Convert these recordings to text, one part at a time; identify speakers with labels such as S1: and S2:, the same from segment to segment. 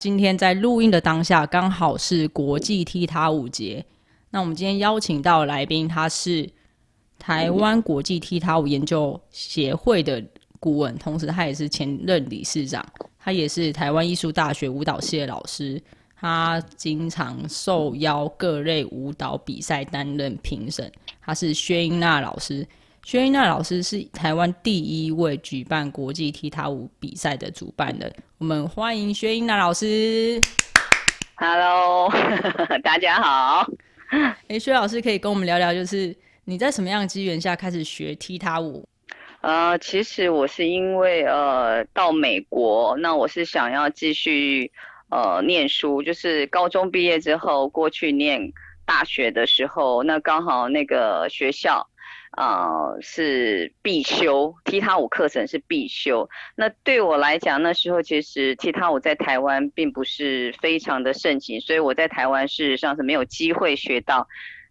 S1: 今天在录音的当下，刚好是国际踢踏舞节。那我们今天邀请到来宾，他是台湾国际踢踏舞研究协会的顾问，同时他也是前任理事长，他也是台湾艺术大学舞蹈系的老师，他经常受邀各类舞蹈比赛担任评审。他是薛英娜老师。薛英娜老师是台湾第一位举办国际踢踏舞比赛的主办人。我们欢迎薛英娜老师。
S2: Hello，大家好。
S1: 哎，薛老师可以跟我们聊聊，就是你在什么样的机缘下开始学踢踏舞？
S2: 呃，其实我是因为呃到美国，那我是想要继续呃念书，就是高中毕业之后过去念大学的时候，那刚好那个学校。啊，是必修踢踏舞课程是必修。那对我来讲，那时候其实踢踏舞在台湾并不是非常的盛行，所以我在台湾事实上是没有机会学到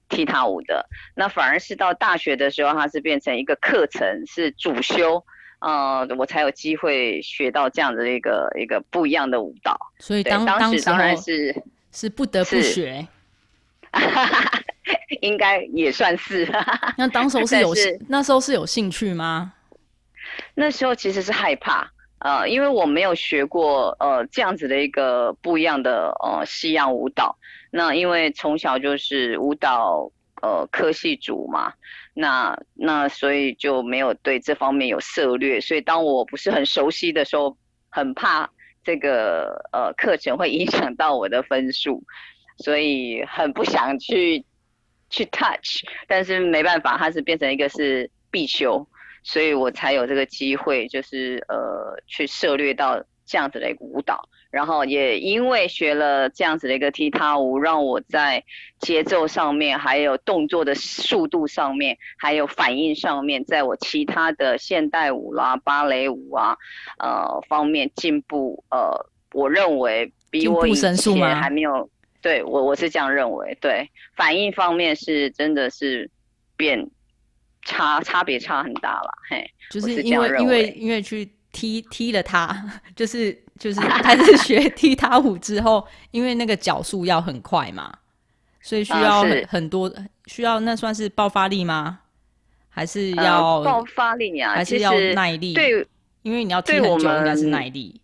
S2: 踢踏舞的。那反而是到大学的时候，它是变成一个课程，是主修，呃，我才有机会学到这样的一个一个不一样的舞蹈。
S1: 所以当当时当然是是不得不学。
S2: 应该也算是。
S1: 那当时候是有那时候是有兴趣吗？
S2: 那时候其实是害怕，呃，因为我没有学过呃这样子的一个不一样的呃西洋舞蹈。那因为从小就是舞蹈呃科系组嘛，那那所以就没有对这方面有涉略。所以当我不是很熟悉的时候，很怕这个呃课程会影响到我的分数，所以很不想去。去 touch，但是没办法，它是变成一个是必修，所以我才有这个机会，就是呃去涉略到这样子的一个舞蹈，然后也因为学了这样子的一个踢踏舞，让我在节奏上面，还有动作的速度上面，还有反应上面，在我其他的现代舞啦、芭蕾舞啊呃方面进步，呃，我认为比我以前还没有。对我我是这样认为，对反应方面是真的是变差差别差很大了，嘿，
S1: 就是因为因为因为去踢踢了他，就是就是开始学 踢踏舞之后，因为那个脚速要很快嘛，所以需要很多需要那算是爆发力吗？还是要
S2: 爆发力啊？
S1: 还是要耐力？
S2: 对，
S1: 因为你要踢很久，应该是耐力。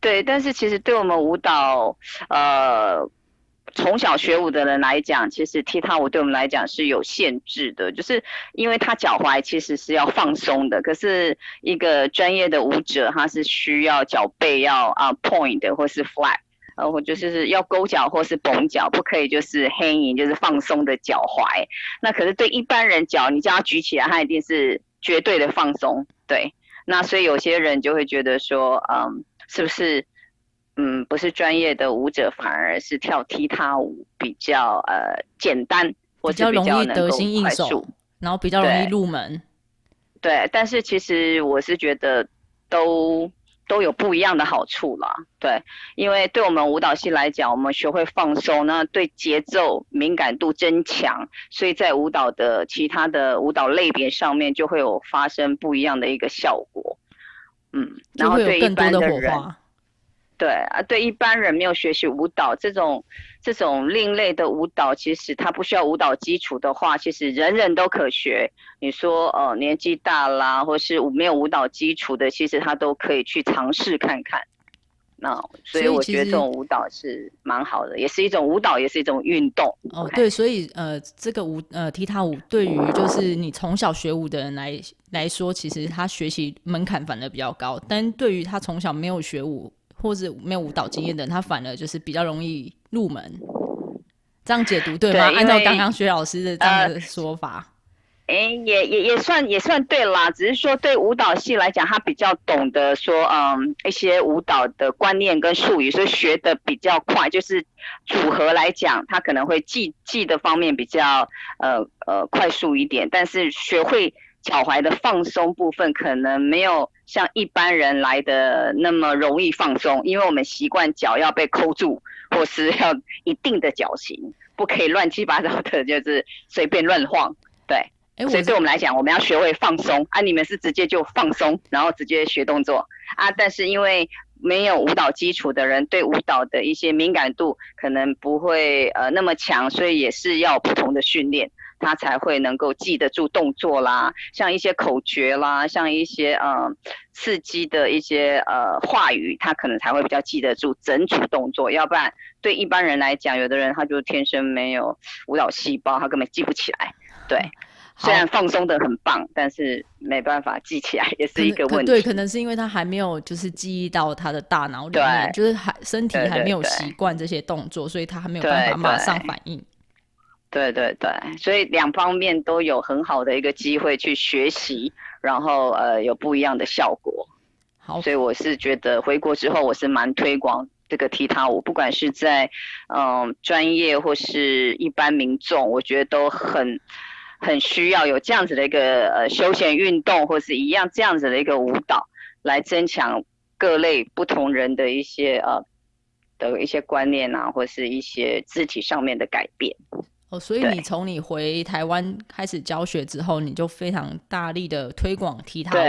S2: 对，但是其实对我们舞蹈，呃，从小学舞的人来讲，其实踢踏舞对我们来讲是有限制的，就是因为他脚踝其实是要放松的，可是一个专业的舞者，他是需要脚背要啊 point 或是 flat，呃，或就是要勾脚或是绷脚，不可以就是 hanging，就是放松的脚踝。那可是对一般人脚，你叫他举起来，他一定是绝对的放松。对，那所以有些人就会觉得说，嗯。是不是，嗯，不是专业的舞者，反而是跳踢踏舞比较呃简单，或者
S1: 比
S2: 较
S1: 得心应手，然后比较容易入门。
S2: 对，但是其实我是觉得都都有不一样的好处啦。对，因为对我们舞蹈系来讲，我们学会放松，那对节奏敏感度增强，所以在舞蹈的其他的舞蹈类别上面就会有发生不一样的一个效果。嗯，然后对一般的人，对啊，对一般人没有学习舞蹈这种这种另类的舞蹈，其实他不需要舞蹈基础的话，其实人人都可学。你说呃年纪大啦，或是没有舞蹈基础的，其实他都可以去尝试看看。那所以我觉得这种舞蹈是蛮好的，也是一种舞蹈，也是一种运动。
S1: 哦，对，所以呃，这个舞呃踢踏舞对于就是你从小学舞的人来来说，其实他学习门槛反而比较高。但对于他从小没有学舞或者没有舞蹈经验的人，他反而就是比较容易入门。这样解读对吗？按照刚刚薛老师的这样的说法。
S2: 哎，也也也算也算对啦，只是说对舞蹈系来讲，他比较懂得说，嗯，一些舞蹈的观念跟术语，所以学的比较快。就是组合来讲，他可能会记记的方面比较呃呃快速一点，但是学会脚踝的放松部分，可能没有像一般人来的那么容易放松，因为我们习惯脚要被扣住，或是要一定的脚型，不可以乱七八糟的，就是随便乱晃，对。所以对我们来讲，我们要学会放松啊！你们是直接就放松，然后直接学动作啊。但是因为没有舞蹈基础的人，对舞蹈的一些敏感度可能不会呃那么强，所以也是要不同的训练，他才会能够记得住动作啦，像一些口诀啦，像一些呃刺激的一些呃话语，他可能才会比较记得住整组动作。要不然对一般人来讲，有的人他就天生没有舞蹈细胞，他根本记不起来。对。虽然放松的很棒，但是没办法记起来，也是一个问题。
S1: 对，可能是因为他还没有就是记忆到他的大脑里面，就是还身体还没有习惯这些动作，所以他还没有办法马上反应。
S2: 对对对，所以两方面都有很好的一个机会去学习，然后呃有不一样的效果。
S1: 好，
S2: 所以我是觉得回国之后我是蛮推广这个踢踏舞，不管是在嗯专业或是一般民众，我觉得都很。很需要有这样子的一个呃休闲运动，或是一样这样子的一个舞蹈，来增强各类不同人的一些呃的一些观念啊，或是一些肢体上面的改变。
S1: 哦，所以你从你回台湾开始教学之后，你就非常大力的推广踢踏舞。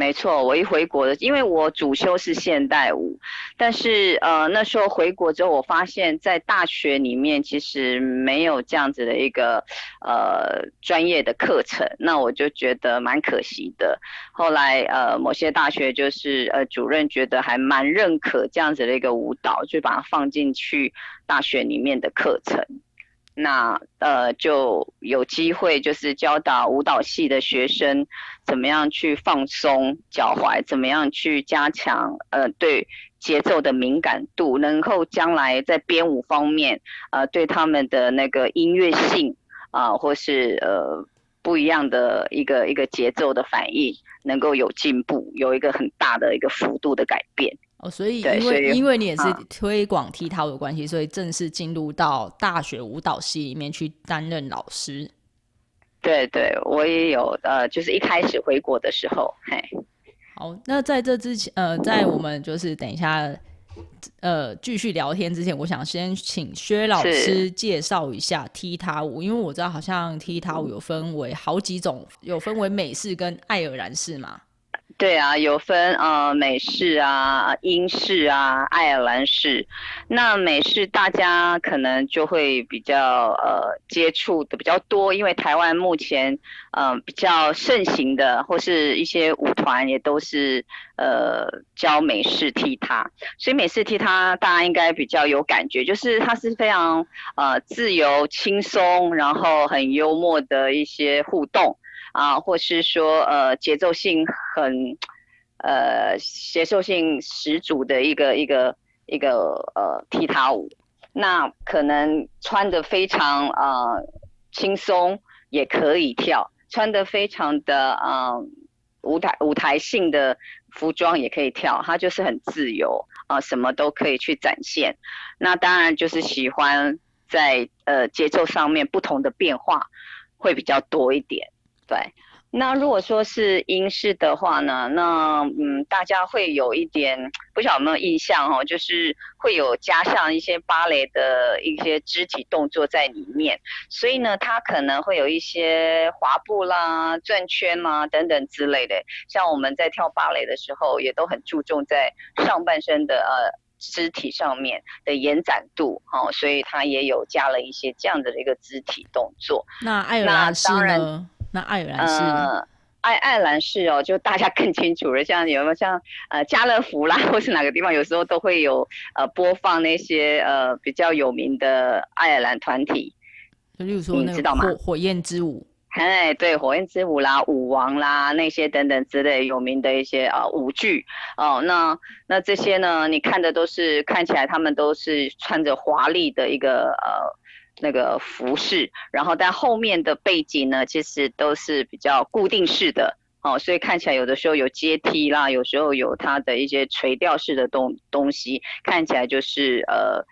S2: 没错，我一回国的，因为我主修是现代舞，但是呃那时候回国之后，我发现，在大学里面其实没有这样子的一个呃专业的课程，那我就觉得蛮可惜的。后来呃某些大学就是呃主任觉得还蛮认可这样子的一个舞蹈，就把它放进去大学里面的课程。那呃就有机会，就是教导舞蹈系的学生怎么样去放松脚踝，怎么样去加强呃对节奏的敏感度，能够将来在编舞方面呃对他们的那个音乐性啊，或是呃不一样的一个一个节奏的反应，能够有进步，有一个很大的一个幅度的改变。
S1: 哦，所以因为因为你也是推广踢踏舞的关系，所以正式进入到大学舞蹈系里面去担任老师。
S2: 对对，我也有呃，就是一开始回国的时候，嘿。
S1: 好，那在这之前，呃，在我们就是等一下，呃，继续聊天之前，我想先请薛老师介绍一下踢踏舞，因为我知道好像踢踏舞有分为好几种，有分为美式跟爱尔兰式嘛。
S2: 对啊，有分呃美式啊、英式啊、爱尔兰式。那美式大家可能就会比较呃接触的比较多，因为台湾目前嗯比较盛行的或是一些舞团也都是呃教美式踢踏，所以美式踢踏大家应该比较有感觉，就是它是非常呃自由轻松，然后很幽默的一些互动。啊，或是说呃节奏性很呃节奏性十足的一个一个一个呃踢踏舞，那可能穿的非常啊轻松也可以跳，穿的非常的啊舞台舞台性的服装也可以跳，它就是很自由啊，什么都可以去展现。那当然就是喜欢在呃节奏上面不同的变化会比较多一点。对，那如果说是英式的话呢，那嗯，大家会有一点不晓得有没有印象哦，就是会有加上一些芭蕾的一些肢体动作在里面，所以呢，它可能会有一些滑步啦、转圈啦等等之类的。像我们在跳芭蕾的时候，也都很注重在上半身的呃肢体上面的延展度哦，所以它也有加了一些这样的一个肢体动作。
S1: 那爱尔兰式呢？那爱尔兰是，
S2: 爱爱尔兰是哦，就大家更清楚了。像有没有像呃家乐福啦，或是哪个地方，有时候都会有呃播放那些呃比较有名的爱尔兰团体，
S1: 就例如说那个火火焰之舞，
S2: 哎对，火焰之舞啦，舞王啦那些等等之类有名的一些啊舞剧哦，那那这些呢，你看的都是看起来他们都是穿着华丽的一个呃。那个服饰，然后但后面的背景呢，其实都是比较固定式的，哦，所以看起来有的时候有阶梯啦，有时候有它的一些垂吊式的东东西，看起来就是呃。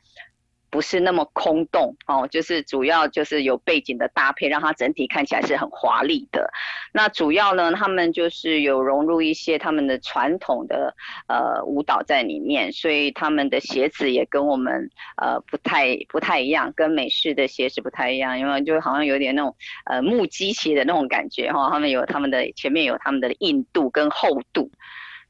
S2: 不是那么空洞哦，就是主要就是有背景的搭配，让它整体看起来是很华丽的。那主要呢，他们就是有融入一些他们的传统的呃舞蹈在里面，所以他们的鞋子也跟我们呃不太不太一样，跟美式的鞋子不太一样，因为就好像有点那种呃木屐鞋的那种感觉哈，他们有他们的前面有他们的硬度跟厚度。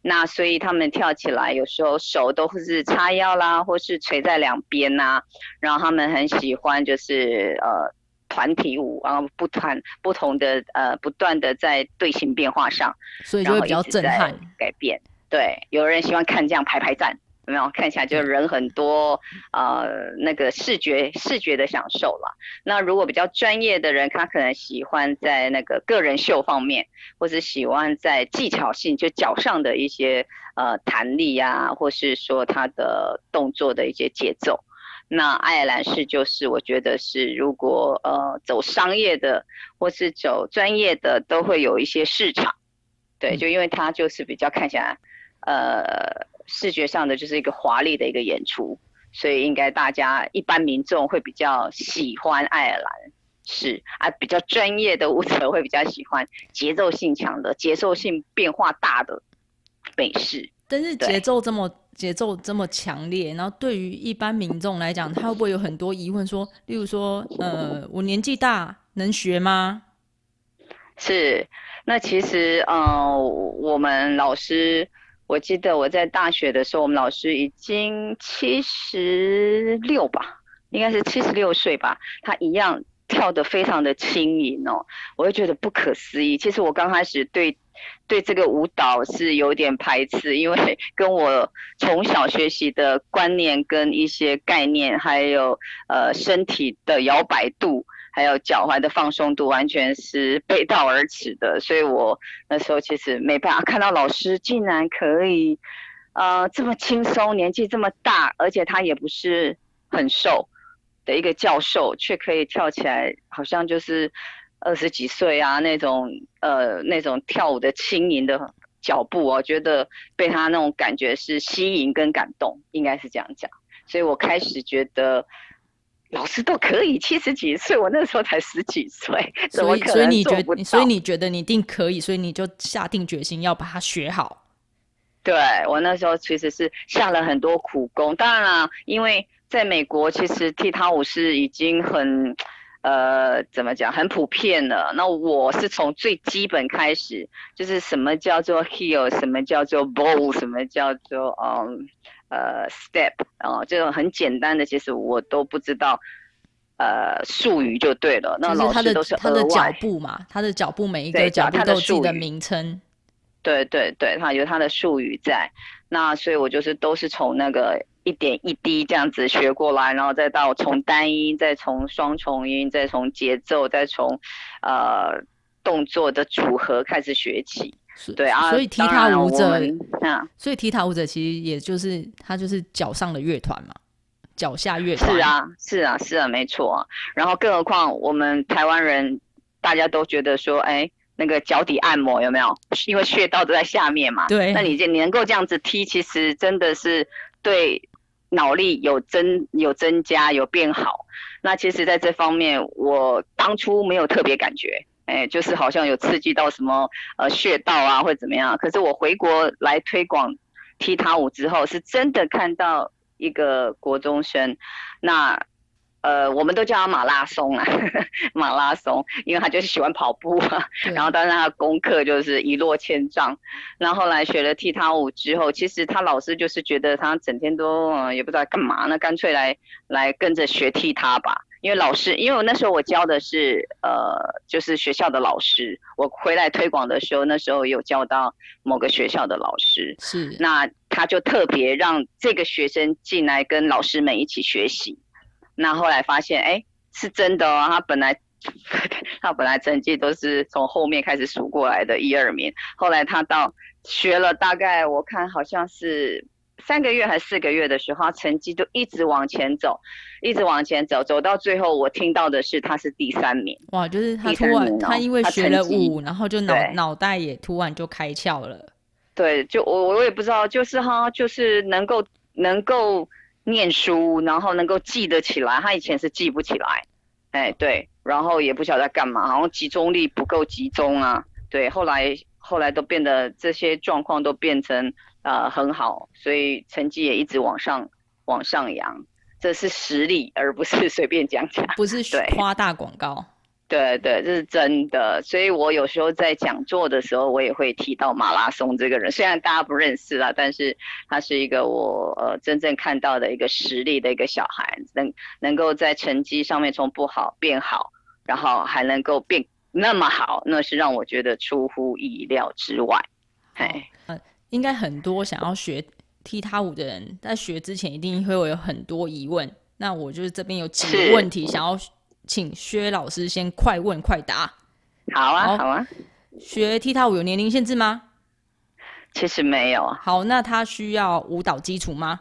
S2: 那所以他们跳起来，有时候手都会是叉腰啦，或是垂在两边呐。然后他们很喜欢就是呃团体舞，然后不团不同的呃不断的在队形变化上，
S1: 所以就会比较震撼
S2: 改变。对，有人喜欢看这样排排站。有没有看起来就是人很多，呃，那个视觉视觉的享受了。那如果比较专业的人，他可能喜欢在那个个人秀方面，或是喜欢在技巧性，就脚上的一些呃弹力呀，或是说他的动作的一些节奏。那爱尔兰式就是我觉得是，如果呃走商业的或是走专业的，都会有一些市场。对，就因为它就是比较看起来，呃。视觉上的就是一个华丽的一个演出，所以应该大家一般民众会比较喜欢爱尔兰是啊，比较专业的舞者会比较喜欢节奏性强的、节奏性变化大的美式。
S1: 但是节奏这么节奏这么强烈，然后对于一般民众来讲，他会不会有很多疑问？说，例如说，呃，我年纪大能学吗？
S2: 是，那其实，嗯，我们老师。我记得我在大学的时候，我们老师已经七十六吧，应该是七十六岁吧，他一样跳得非常的轻盈哦，我会觉得不可思议。其实我刚开始对对这个舞蹈是有点排斥，因为 跟我从小学习的观念跟一些概念，还有呃身体的摇摆度。还有脚踝的放松度完全是背道而驰的，所以我那时候其实没办法看到老师竟然可以，呃，这么轻松，年纪这么大，而且他也不是很瘦的一个教授，却可以跳起来，好像就是二十几岁啊那种，呃，那种跳舞的轻盈的脚步，我觉得被他那种感觉是吸引跟感动，应该是这样讲，所以我开始觉得。老师都可以七十几岁，我那时候才十几岁，
S1: 所以所以你觉得，所以你觉得你一定可以，所以你就下定决心要把它学好。
S2: 对我那时候其实是下了很多苦功，当然了，因为在美国其实踢踏舞是已经很呃怎么讲很普遍的。那我是从最基本开始，就是什么叫做 heel，什么叫做 bow，什么叫做嗯。呃，step，然后，这种很简单的，其实我都不知道，呃，术语就对了。那老师都是
S1: 他的脚步嘛，他的脚步每一个脚步都有自己的名称。
S2: 对对对，他有他的术语在。那所以我就是都是从那个一点一滴这样子学过来，然后再到从单音，再从双重音，再从节奏，再从呃动作的组合开始学起。对啊，
S1: 所以踢踏舞者，所以踢踏舞者其实也就是他就是脚上的乐团嘛，脚下乐团。
S2: 是啊，是啊，是啊，没错。然后更何况我们台湾人，大家都觉得说，哎，那个脚底按摩有没有？因为穴道都在下面嘛。
S1: 对。
S2: 那你这你能够这样子踢，其实真的是对脑力有增有增加有变好。那其实在这方面，我当初没有特别感觉。哎，就是好像有刺激到什么呃穴道啊，或者怎么样。可是我回国来推广踢踏舞之后，是真的看到一个国中生，那呃我们都叫他马拉松啊，马拉松，因为他就是喜欢跑步啊。然后当然他功课就是一落千丈。然后来学了踢踏舞之后，其实他老师就是觉得他整天都也不知道干嘛呢，干脆来来跟着学踢踏吧。因为老师，因为我那时候我教的是呃，就是学校的老师。我回来推广的时候，那时候有教到某个学校的老师。
S1: 是。
S2: 那他就特别让这个学生进来跟老师们一起学习。那后来发现，哎，是真的哦。他本来他本来成绩都是从后面开始数过来的一二名。后来他到学了大概我看好像是三个月还是四个月的时候，他成绩就一直往前走，一直往前走，走到最后，我听到的是他是第三名。
S1: 哇，就是他突然他因为学了舞，然后就脑脑袋也突然就开窍了。
S2: 对，就我我也不知道，就是他就是能够能够念书，然后能够记得起来，他以前是记不起来。哎，对，然后也不晓得在干嘛，好像集中力不够集中啊。对，后来后来都变得这些状况都变成呃很好，所以成绩也一直往上往上扬。这是实力，而不是随便讲讲，
S1: 不是夸大广告。
S2: 对对，这是真的。所以我有时候在讲座的时候，我也会提到马拉松这个人。虽然大家不认识啦，但是他是一个我呃真正看到的一个实力的一个小孩，能能够在成绩上面从不好变好，然后还能够变那么好，那是让我觉得出乎意料之外。哎，
S1: 应该很多想要学踢踏舞的人，在学之前一定会有很多疑问。那我就是这边有几个问题想要。请薛老师先快问快答。
S2: 好啊，好啊。
S1: 学踢踏舞有年龄限制吗？
S2: 其实没有。
S1: 好，那他需要舞蹈基础吗？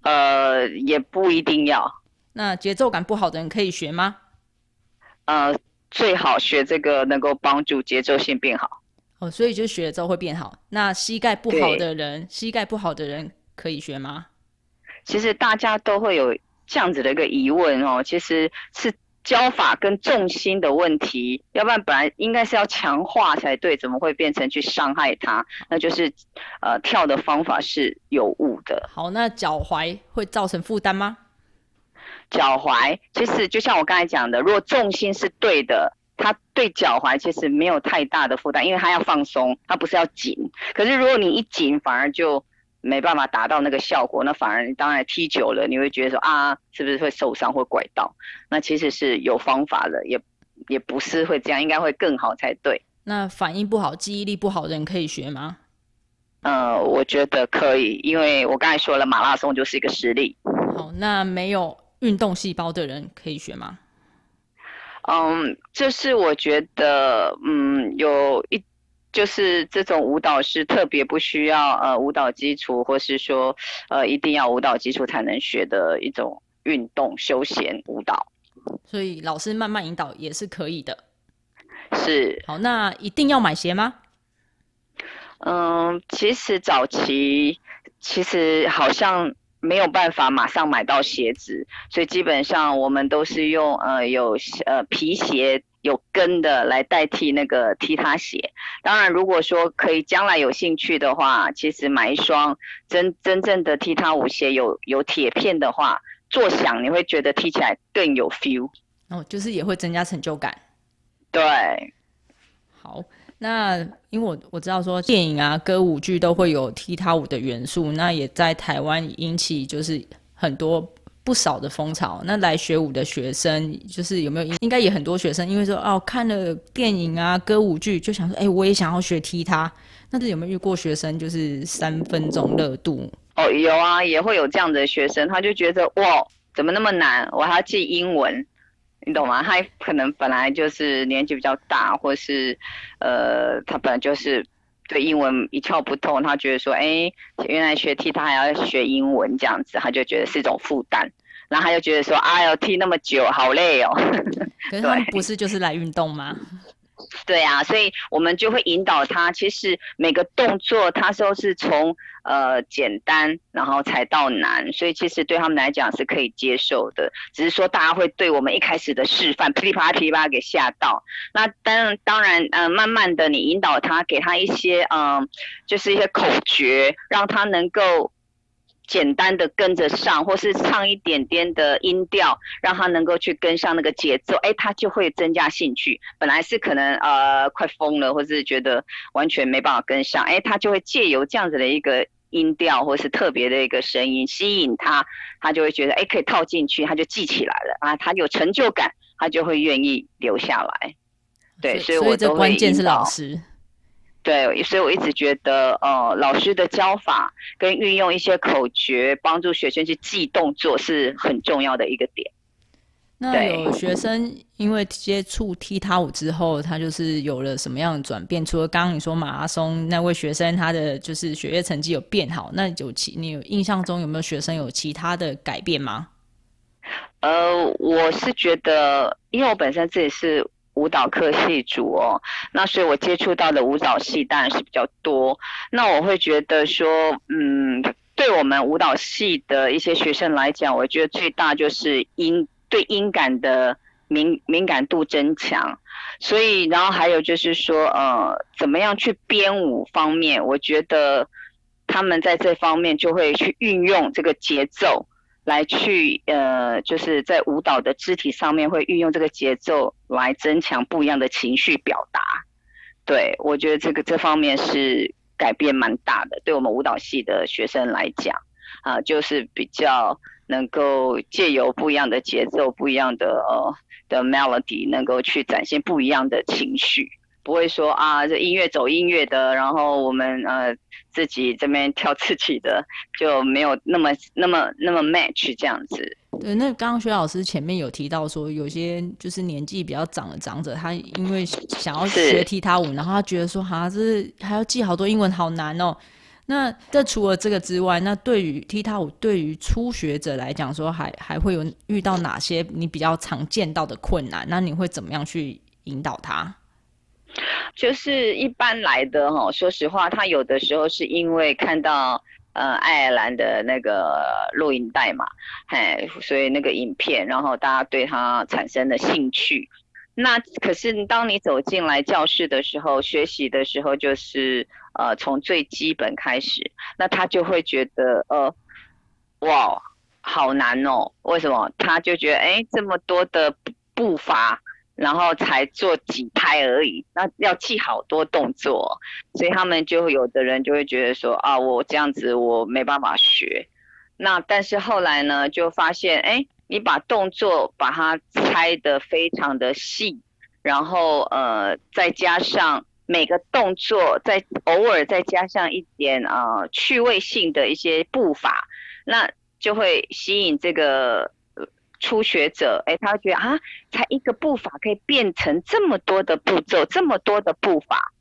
S2: 呃，也不一定要。
S1: 那节奏感不好的人可以学吗？
S2: 呃，最好学这个能够帮助节奏性变好。
S1: 哦，所以就学了之后会变好。那膝盖不好的人，膝盖不好的人可以学吗？
S2: 其实大家都会有。这样子的一个疑问哦，其实是教法跟重心的问题，要不然本来应该是要强化才对，怎么会变成去伤害他？那就是呃跳的方法是有误的。
S1: 好，那脚踝会造成负担吗？
S2: 脚踝其实就像我刚才讲的，如果重心是对的，它对脚踝其实没有太大的负担，因为它要放松，它不是要紧。可是如果你一紧，反而就。没办法达到那个效果，那反而你当然踢久了，你会觉得说啊，是不是会受伤或拐到？那其实是有方法的，也也不是会这样，应该会更好才对。
S1: 那反应不好、记忆力不好的人可以学吗？
S2: 呃，我觉得可以，因为我刚才说了，马拉松就是一个实力。
S1: 好，那没有运动细胞的人可以学吗？
S2: 嗯，这是我觉得，嗯，有一。就是这种舞蹈是特别不需要呃舞蹈基础，或是说呃一定要舞蹈基础才能学的一种运动休闲舞蹈。
S1: 所以老师慢慢引导也是可以的。
S2: 是。
S1: 好，那一定要买鞋吗？
S2: 嗯，其实早期其实好像没有办法马上买到鞋子，所以基本上我们都是用呃有呃皮鞋。有跟的来代替那个踢踏鞋。当然，如果说可以将来有兴趣的话，其实买一双真真正的踢踏舞鞋，有有铁片的话，坐响你会觉得踢起来更有 feel。
S1: 哦，就是也会增加成就感。
S2: 对。
S1: 好，那因为我我知道说电影啊、歌舞剧都会有踢踏舞的元素，那也在台湾引起就是很多。不少的风潮，那来学舞的学生，就是有没有应该也很多学生，因为说哦看了电影啊歌舞剧，就想说哎我也想要学踢踏，那是有没有遇过学生就是三分钟热度？
S2: 哦有啊，也会有这样的学生，他就觉得哇怎么那么难，我还要记英文，你懂吗？他可能本来就是年纪比较大，或是呃他本来就是对英文一窍不通，他觉得说哎原来学 T 他还要学英文这样子，他就觉得是一种负担。然后他就觉得说，哎呦，踢那么久，好累哦。
S1: 可是他不是就是来运动吗？
S2: 对啊，所以我们就会引导他。其实每个动作，他都是从呃简单，然后才到难，所以其实对他们来讲是可以接受的。只是说大家会对我们一开始的示范噼里啪啦噼里啪啦给吓到。那当当然，嗯，慢慢的你引导他，给他一些嗯，就是一些口诀，让他能够。简单的跟着上，或是唱一点点的音调，让他能够去跟上那个节奏，哎，他就会增加兴趣。本来是可能呃快疯了，或是觉得完全没办法跟上，哎，他就会借由这样子的一个音调，或是特别的一个声音吸引他，他就会觉得哎可以套进去，他就记起来了啊，他有成就感，他就会愿意留下来。对，所以我
S1: 这关键是老师。
S2: 对，所以我一直觉得，呃，老师的教法跟运用一些口诀，帮助学生去记动作是很重要的一个点。
S1: 那有学生因为接触踢踏舞之后，他就是有了什么样的转变？除了刚刚你说马拉松那位学生他的就是学业成绩有变好，那有其你有印象中有没有学生有其他的改变吗？
S2: 呃，我是觉得，因为我本身自己是舞蹈科系主哦，那所以我接触到的舞蹈系当然是比较多。那我会觉得说，嗯，对我们舞蹈系的一些学生来讲，我觉得最大就是音。对音感的敏敏感度增强，所以然后还有就是说，呃，怎么样去编舞方面，我觉得他们在这方面就会去运用这个节奏来去，呃，就是在舞蹈的肢体上面会运用这个节奏来增强不一样的情绪表达。对我觉得这个这方面是改变蛮大的，对我们舞蹈系的学生来讲，啊，就是比较。能够借由不一样的节奏、不一样的呃的 melody，能够去展现不一样的情绪，不会说啊，这音乐走音乐的，然后我们呃自己这边跳自己的，就没有那么那么那么 match 这样子。
S1: 对，那刚刚薛老师前面有提到说，有些就是年纪比较长的长者，他因为想要学踢踏舞，然后他觉得说，哈，这是还要记好多英文，好难哦。那这除了这个之外，那对于踢踏舞，对于初学者来讲，说还还会有遇到哪些你比较常见到的困难？那你会怎么样去引导他？
S2: 就是一般来的哈，说实话，他有的时候是因为看到呃爱尔兰的那个录影带嘛，嘿，所以那个影片，然后大家对他产生了兴趣。那可是当你走进来教室的时候，学习的时候，就是呃从最基本开始，那他就会觉得呃，哇，好难哦，为什么？他就觉得哎，这么多的步伐，然后才做几拍而已，那要记好多动作，所以他们就有的人就会觉得说啊，我这样子我没办法学。那但是后来呢，就发现哎。你把动作把它拆得非常的细，然后呃再加上每个动作，再偶尔再加上一点啊趣味性的一些步伐，那就会吸引这个初学者，哎，他会觉得啊，才一个步伐可以变成这么多的步骤，这么多的步伐，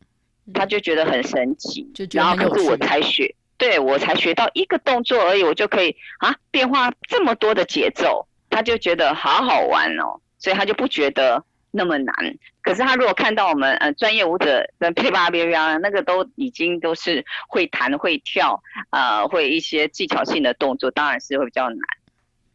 S2: 他就觉得很神奇，然后可是我才学，对我才学到一个动作而已，我就可以啊变化这么多的节奏。他就觉得好好玩哦，所以他就不觉得那么难。可是他如果看到我们呃专业舞者跟噼啪啪啪那个都已经都是会弹会跳，呃会一些技巧性的动作，当然是会比较难。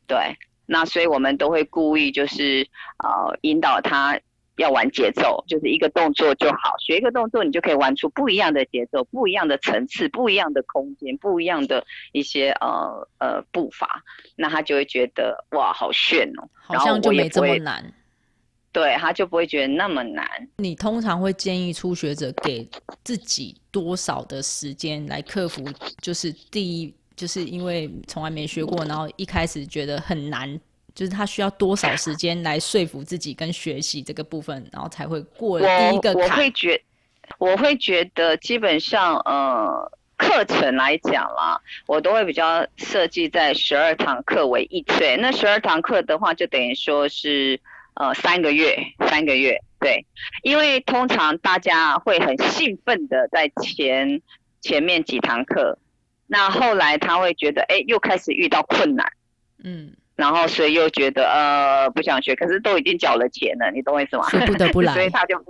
S2: 对，那所以我们都会故意就是呃引导他。要玩节奏，就是一个动作就好。学一个动作，你就可以玩出不一样的节奏、不一样的层次、不一样的空间、不一样的一些呃呃步伐。那他就会觉得哇，好炫哦，
S1: 好像就没这么难。
S2: 对，他就不会觉得那么难。
S1: 你通常会建议初学者给自己多少的时间来克服？就是第一，就是因为从来没学过，然后一开始觉得很难。就是他需要多少时间来说服自己跟学习这个部分，然后才会过第一个
S2: 坎。我会觉，我会觉得基本上，呃，课程来讲啦，我都会比较设计在十二堂课为一岁。那十二堂课的话，就等于说是呃三个月，三个月，对。因为通常大家会很兴奋的在前前面几堂课，那后来他会觉得，哎，又开始遇到困难，嗯。然后，所以又觉得呃不想学，可是都已经缴了钱了，你懂我意思吗？
S1: 不得不来，
S2: 所以他就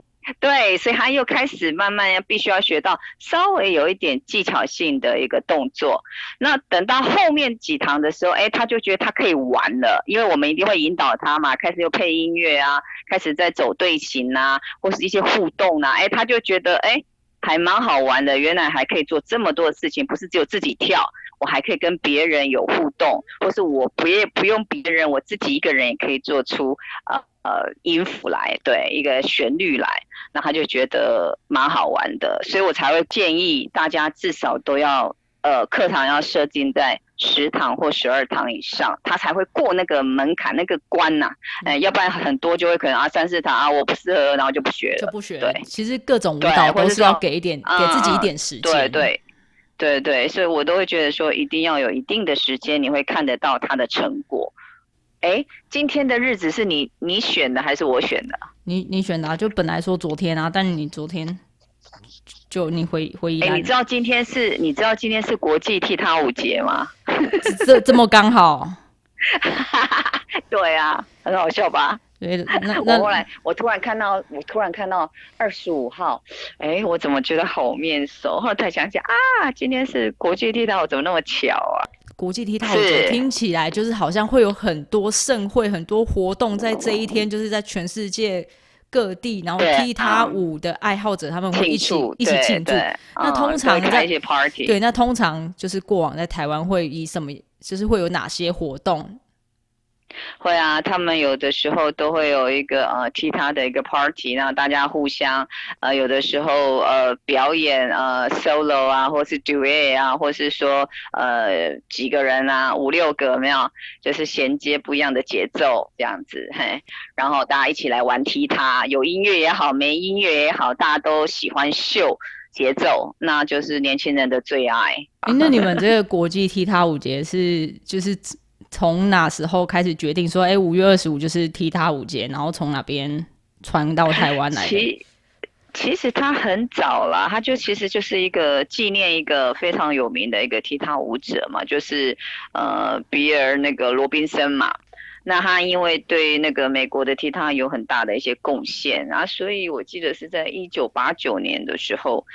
S2: 对，所以他又开始慢慢要必须要学到稍微有一点技巧性的一个动作。那等到后面几堂的时候，哎，他就觉得他可以玩了，因为我们一定会引导他嘛，开始又配音乐啊，开始在走队形啊，或是一些互动啊，哎，他就觉得哎还蛮好玩的，原来还可以做这么多的事情，不是只有自己跳。我还可以跟别人有互动，或是我不也不用别人，我自己一个人也可以做出呃呃音符来，对一个旋律来，那他就觉得蛮好玩的，所以我才会建议大家至少都要呃课堂要设定在十堂或十二堂以上，他才会过那个门槛那个关呐，哎，要不然很多就会可能啊三四堂啊我不适合，然后就不学了，
S1: 就不学。对，其实各种舞蹈都是要给一点给自己一点时间。
S2: 对对。对对，所以我都会觉得说，一定要有一定的时间，你会看得到他的成果。哎，今天的日子是你你选的还是我选的？
S1: 你你选的，啊就本来说昨天啊，但你昨天就你回回忆。
S2: 哎，你知道今天是你知道今天是国际踢踏舞节吗？
S1: 这这么刚好？
S2: 对啊，很好笑吧？
S1: 对，那
S2: 我后来我突然看到，我突然看到二十五号，哎，我怎么觉得好面熟？后来才想起啊，今天是国际踢踏舞，怎么那么巧啊？
S1: 国际踢踏舞节听起来就是好像会有很多盛会、很多活动在这一天，就是在全世界各地，然后踢踏舞的爱好者他们会一起一起庆祝。那通常在对，那通常就是过往在台湾会以什么，就是会有哪些活动？
S2: 会啊，他们有的时候都会有一个呃踢踏的一个 party，然后大家互相呃有的时候呃表演呃 solo 啊，或是 duet 啊，或是说呃几个人啊五六个没有，就是衔接不一样的节奏这样子嘿，然后大家一起来玩踢踏，有音乐也好，没音乐也好，大家都喜欢秀节奏，那就是年轻人的最爱。
S1: 那你们这个国际踢踏舞节是就是。从哪时候开始决定说，哎，五月二十五就是踢踏舞节，然后从哪边传到台湾来？
S2: 其其实他很早了，他就其实就是一个纪念一个非常有名的一个踢踏舞者嘛，就是呃比尔那个罗宾森嘛。那他因为对那个美国的踢踏有很大的一些贡献啊，所以我记得是在一九八九年的时候，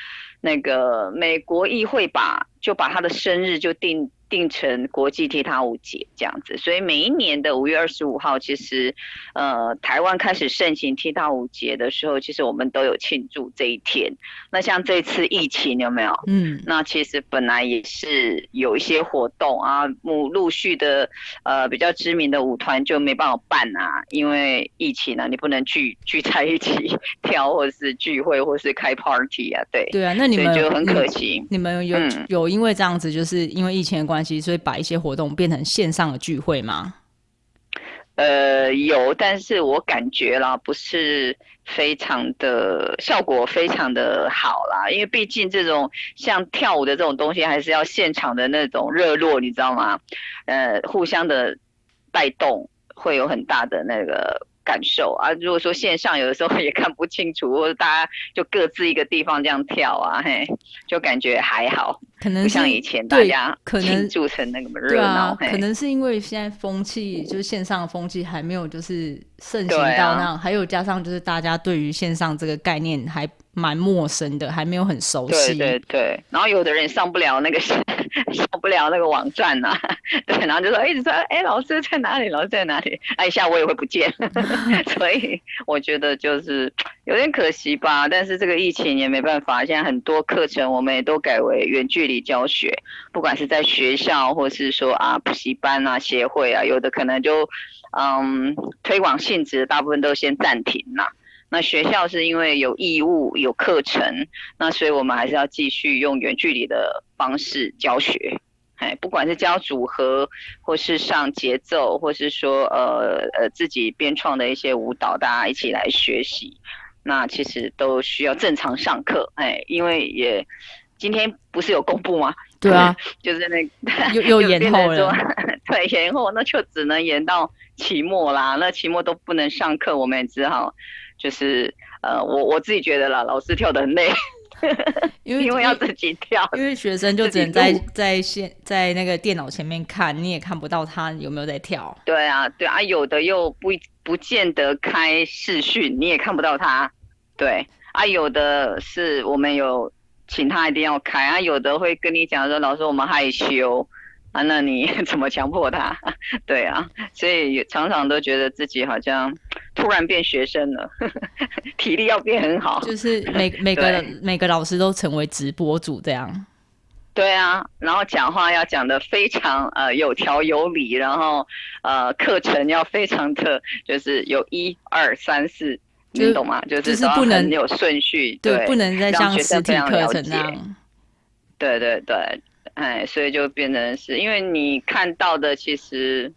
S2: 那个美国议会把就把他的生日就定。定成国际踢踏舞节这样子，所以每一年的五月二十五号，其实，呃，台湾开始盛行踢踏舞节的时候，其实我们都有庆祝这一天。那像这次疫情有没有？嗯，那其实本来也是有一些活动啊，陆陆续的，呃，比较知名的舞团就没办法办啊，因为疫情啊，你不能聚聚在一起 跳，或者是聚会，或是开 party 啊，对。
S1: 对啊，那你们
S2: 就很可惜。
S1: 你们有有因为这样子，就是因为疫情的关。所以把一些活动变成线上的聚会吗？
S2: 呃，有，但是我感觉啦，不是非常的效果非常的好啦，因为毕竟这种像跳舞的这种东西，还是要现场的那种热络，你知道吗？呃，互相的带动会有很大的那个。感受啊，如果说线上有的时候也看不清楚，或者大家就各自一个地方这样跳啊，嘿，就感觉还好，
S1: 可能
S2: 像以前大家庆祝成那个热闹。
S1: 可能是因为现在风气就是线上风气还没有就是盛行到那样，还有加上就是大家对于线上这个概念还蛮陌生的，还没有很熟悉。
S2: 对对对，然后有的人上不了那个 上不了那个网站呐，对，然后就说一直说，哎，老师在哪里？老师在哪里？哎，一下我也会不见。所以我觉得就是有点可惜吧，但是这个疫情也没办法，现在很多课程我们也都改为远距离教学，不管是在学校或是说啊补习班啊协会啊，有的可能就嗯推广性质，大部分都先暂停了。那学校是因为有义务有课程，那所以我们还是要继续用远距离的方式教学。哎，不管是教组合，或是上节奏，或是说呃呃自己编创的一些舞蹈，大家一起来学习，那其实都需要正常上课。哎，因为也今天不是有公布吗？
S1: 对啊，
S2: 就是那
S1: 又又 延后了，
S2: 对，延后那就只能延到期末啦。那期末都不能上课，我们也只好就是呃，我我自己觉得啦，老师跳的很累。因为因为要自己跳，
S1: 因为学生就只能在在线在那个电脑前面看，你也看不到他有没有在跳。
S2: 对啊，对啊，有的又不不见得开视讯，你也看不到他。对啊，有的是我们有请他一定要开啊，有的会跟你讲说，老师我们害羞。啊，那你 怎么强迫他？对啊，所以常常都觉得自己好像突然变学生了，体力要变很好。
S1: 就是每每个每个老师都成为直播主这样。
S2: 对啊，然后讲话要讲的非常呃有条有理，然后呃课程要非常的就是有一二三四，你懂吗？
S1: 就是不能
S2: 有顺序，
S1: 对，不能再像实体课程那样。
S2: 对对对。哎，所以就变成是因为你看到的其实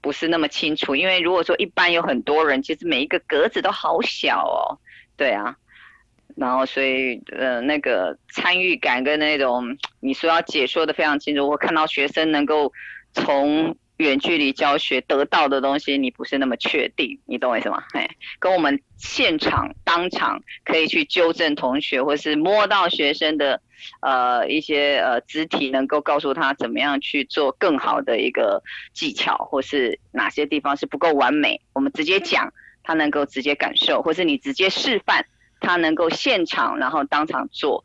S2: 不是那么清楚，因为如果说一般有很多人，其实每一个格子都好小哦，对啊，然后所以呃那个参与感跟那种你说要解说的非常清楚，我看到学生能够从远距离教学得到的东西，你不是那么确定，你懂我意思吗？哎，跟我们现场当场可以去纠正同学，或是摸到学生的呃一些呃肢体，能够告诉他怎么样去做更好的一个技巧，或是哪些地方是不够完美，我们直接讲，他能够直接感受，或是你直接示范，他能够现场然后当场做。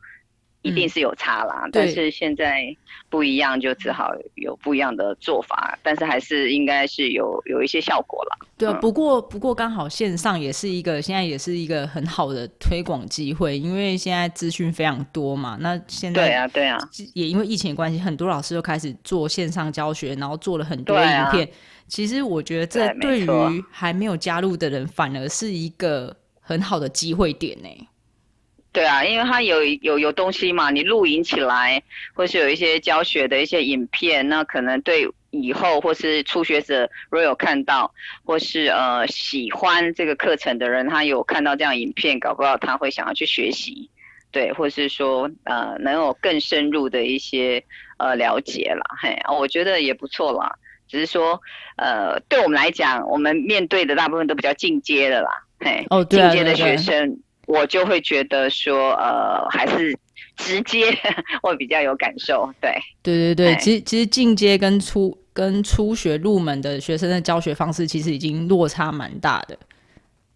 S2: 一定是有差啦，但是现在不一样，就只好有不一样的做法，但是还是应该是有有一些效果了。
S1: 对啊，不过不过刚好线上也是一个现在也是一个很好的推广机会，因为现在资讯非常多嘛。那现在
S2: 对啊对啊，
S1: 也因为疫情关系，很多老师都开始做线上教学，然后做了很多影片。其实我觉得这对于还没有加入的人，反而是一个很好的机会点呢。
S2: 对啊，因为它有有有东西嘛，你录影起来，或是有一些教学的一些影片，那可能对以后或是初学者如果有看到，或是呃喜欢这个课程的人，他有看到这样影片，搞不好他会想要去学习，对，或是说呃能有更深入的一些呃了解啦，嘿，我觉得也不错啦。只是说呃对我们来讲，我们面对的大部分都比较进阶的啦，嘿，哦进阶的学生。我就会觉得说，呃，还是直接 会比较有感受。对，
S1: 对对对，其实其实进阶跟初跟初学入门的学生的教学方式，其实已经落差蛮大的。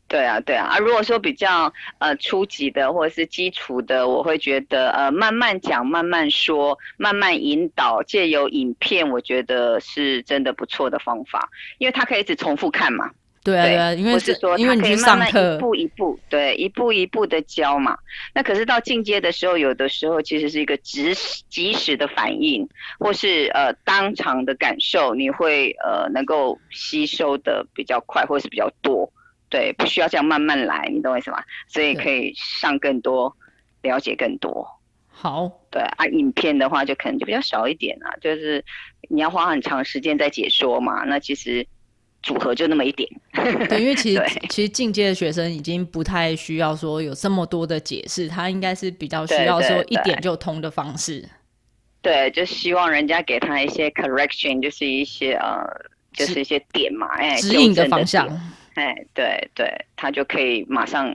S2: 对啊，对啊。啊，如果说比较呃初级的或者是基础的，我会觉得呃慢慢讲、慢慢说、慢慢引导，借由影片，我觉得是真的不错的方法，因为他可以一直重复看嘛。
S1: 对啊，因为
S2: 是说，
S1: 因为你
S2: 去上课，一步一步，对，一步一步的教嘛。那可是到进阶的时候，有的时候其实是一个及时、及时的反应，或是呃当场的感受，你会呃能够吸收的比较快，或是比较多。对，不需要这样慢慢来，你懂我意思吗？所以可以上更多，了解更多。
S1: 好，
S2: 对啊，影片的话就可能就比较少一点啊，就是你要花很长时间在解说嘛。那其实。组合就那么一点，
S1: 对，因为其实其实进阶的学生已经不太需要说有这么多的解释，他应该是比较需要说一点就通的方式。
S2: 对，就希望人家给他一些 correction，就是一些呃，就是一些点嘛，哎，
S1: 指引的方向。
S2: 哎，对对，他就可以马上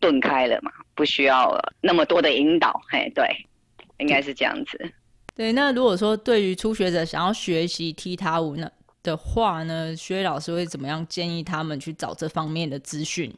S2: 顿开了嘛，不需要那么多的引导。哎，对，应该是这样子。
S1: 对，那如果说对于初学者想要学习踢踏舞呢？的话呢，薛老师会怎么样建议他们去找这方面的资讯？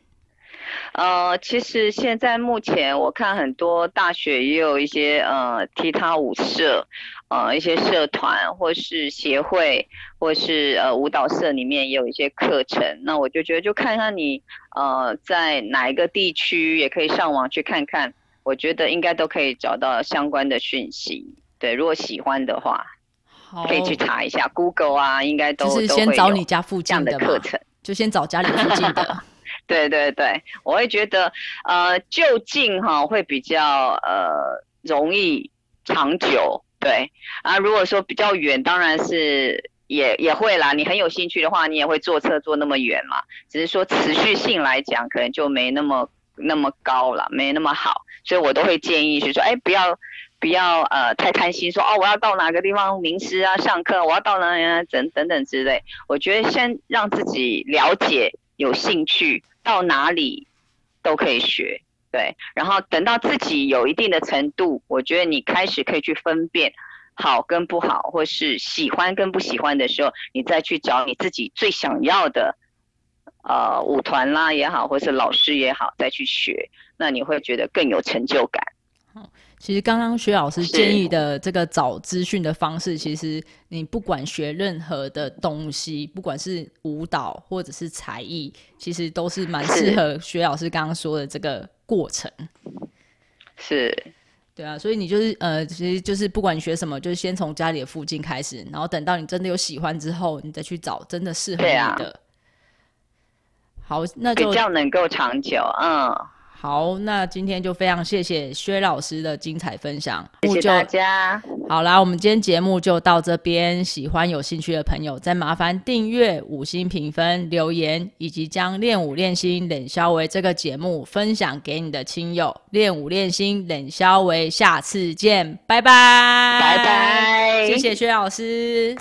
S2: 呃，其实现在目前我看很多大学也有一些呃踢踏舞社，呃一些社团或是协会或是呃舞蹈社里面也有一些课程。那我就觉得就看看你呃在哪一个地区，也可以上网去看看。我觉得应该都可以找到相关的讯息。对，如果喜欢的话。可以去查一下，Google 啊，应该都
S1: 是先找你家附近
S2: 的课程，
S1: 就先找家里附近的。
S2: 对对对，我会觉得呃就近哈会比较呃容易长久。对啊，如果说比较远，当然是也也会啦。你很有兴趣的话，你也会坐车坐那么远嘛。只是说持续性来讲，可能就没那么那么高了，没那么好。所以我都会建议是说，哎，不要。不要呃太贪心，说哦我要到哪个地方名师啊上课，我要到哪里等等等之类。我觉得先让自己了解有兴趣到哪里都可以学，对。然后等到自己有一定的程度，我觉得你开始可以去分辨好跟不好，或是喜欢跟不喜欢的时候，你再去找你自己最想要的呃舞团啦也好，或是老师也好，再去学，那你会觉得更有成就感。
S1: 其实刚刚薛老师建议的这个找资讯的方式，其实你不管学任何的东西，不管是舞蹈或者是才艺，其实都是蛮适合薛老师刚刚说的这个过程。
S2: 是，
S1: 对啊，所以你就是呃，其实就是不管你学什么，就是先从家里的附近开始，然后等到你真的有喜欢之后，你再去找真的适合你的。好，那就
S2: 比较能够长久，嗯。
S1: 好，那今天就非常谢谢薛老师的精彩分享，
S2: 谢谢大家。
S1: 好啦，我们今天节目就到这边。喜欢有兴趣的朋友，再麻烦订阅、五星评分、留言，以及将练舞练心冷肖维这个节目分享给你的亲友。练舞练心冷肖维，下次见，拜拜，
S2: 拜拜，
S1: 谢谢薛老师。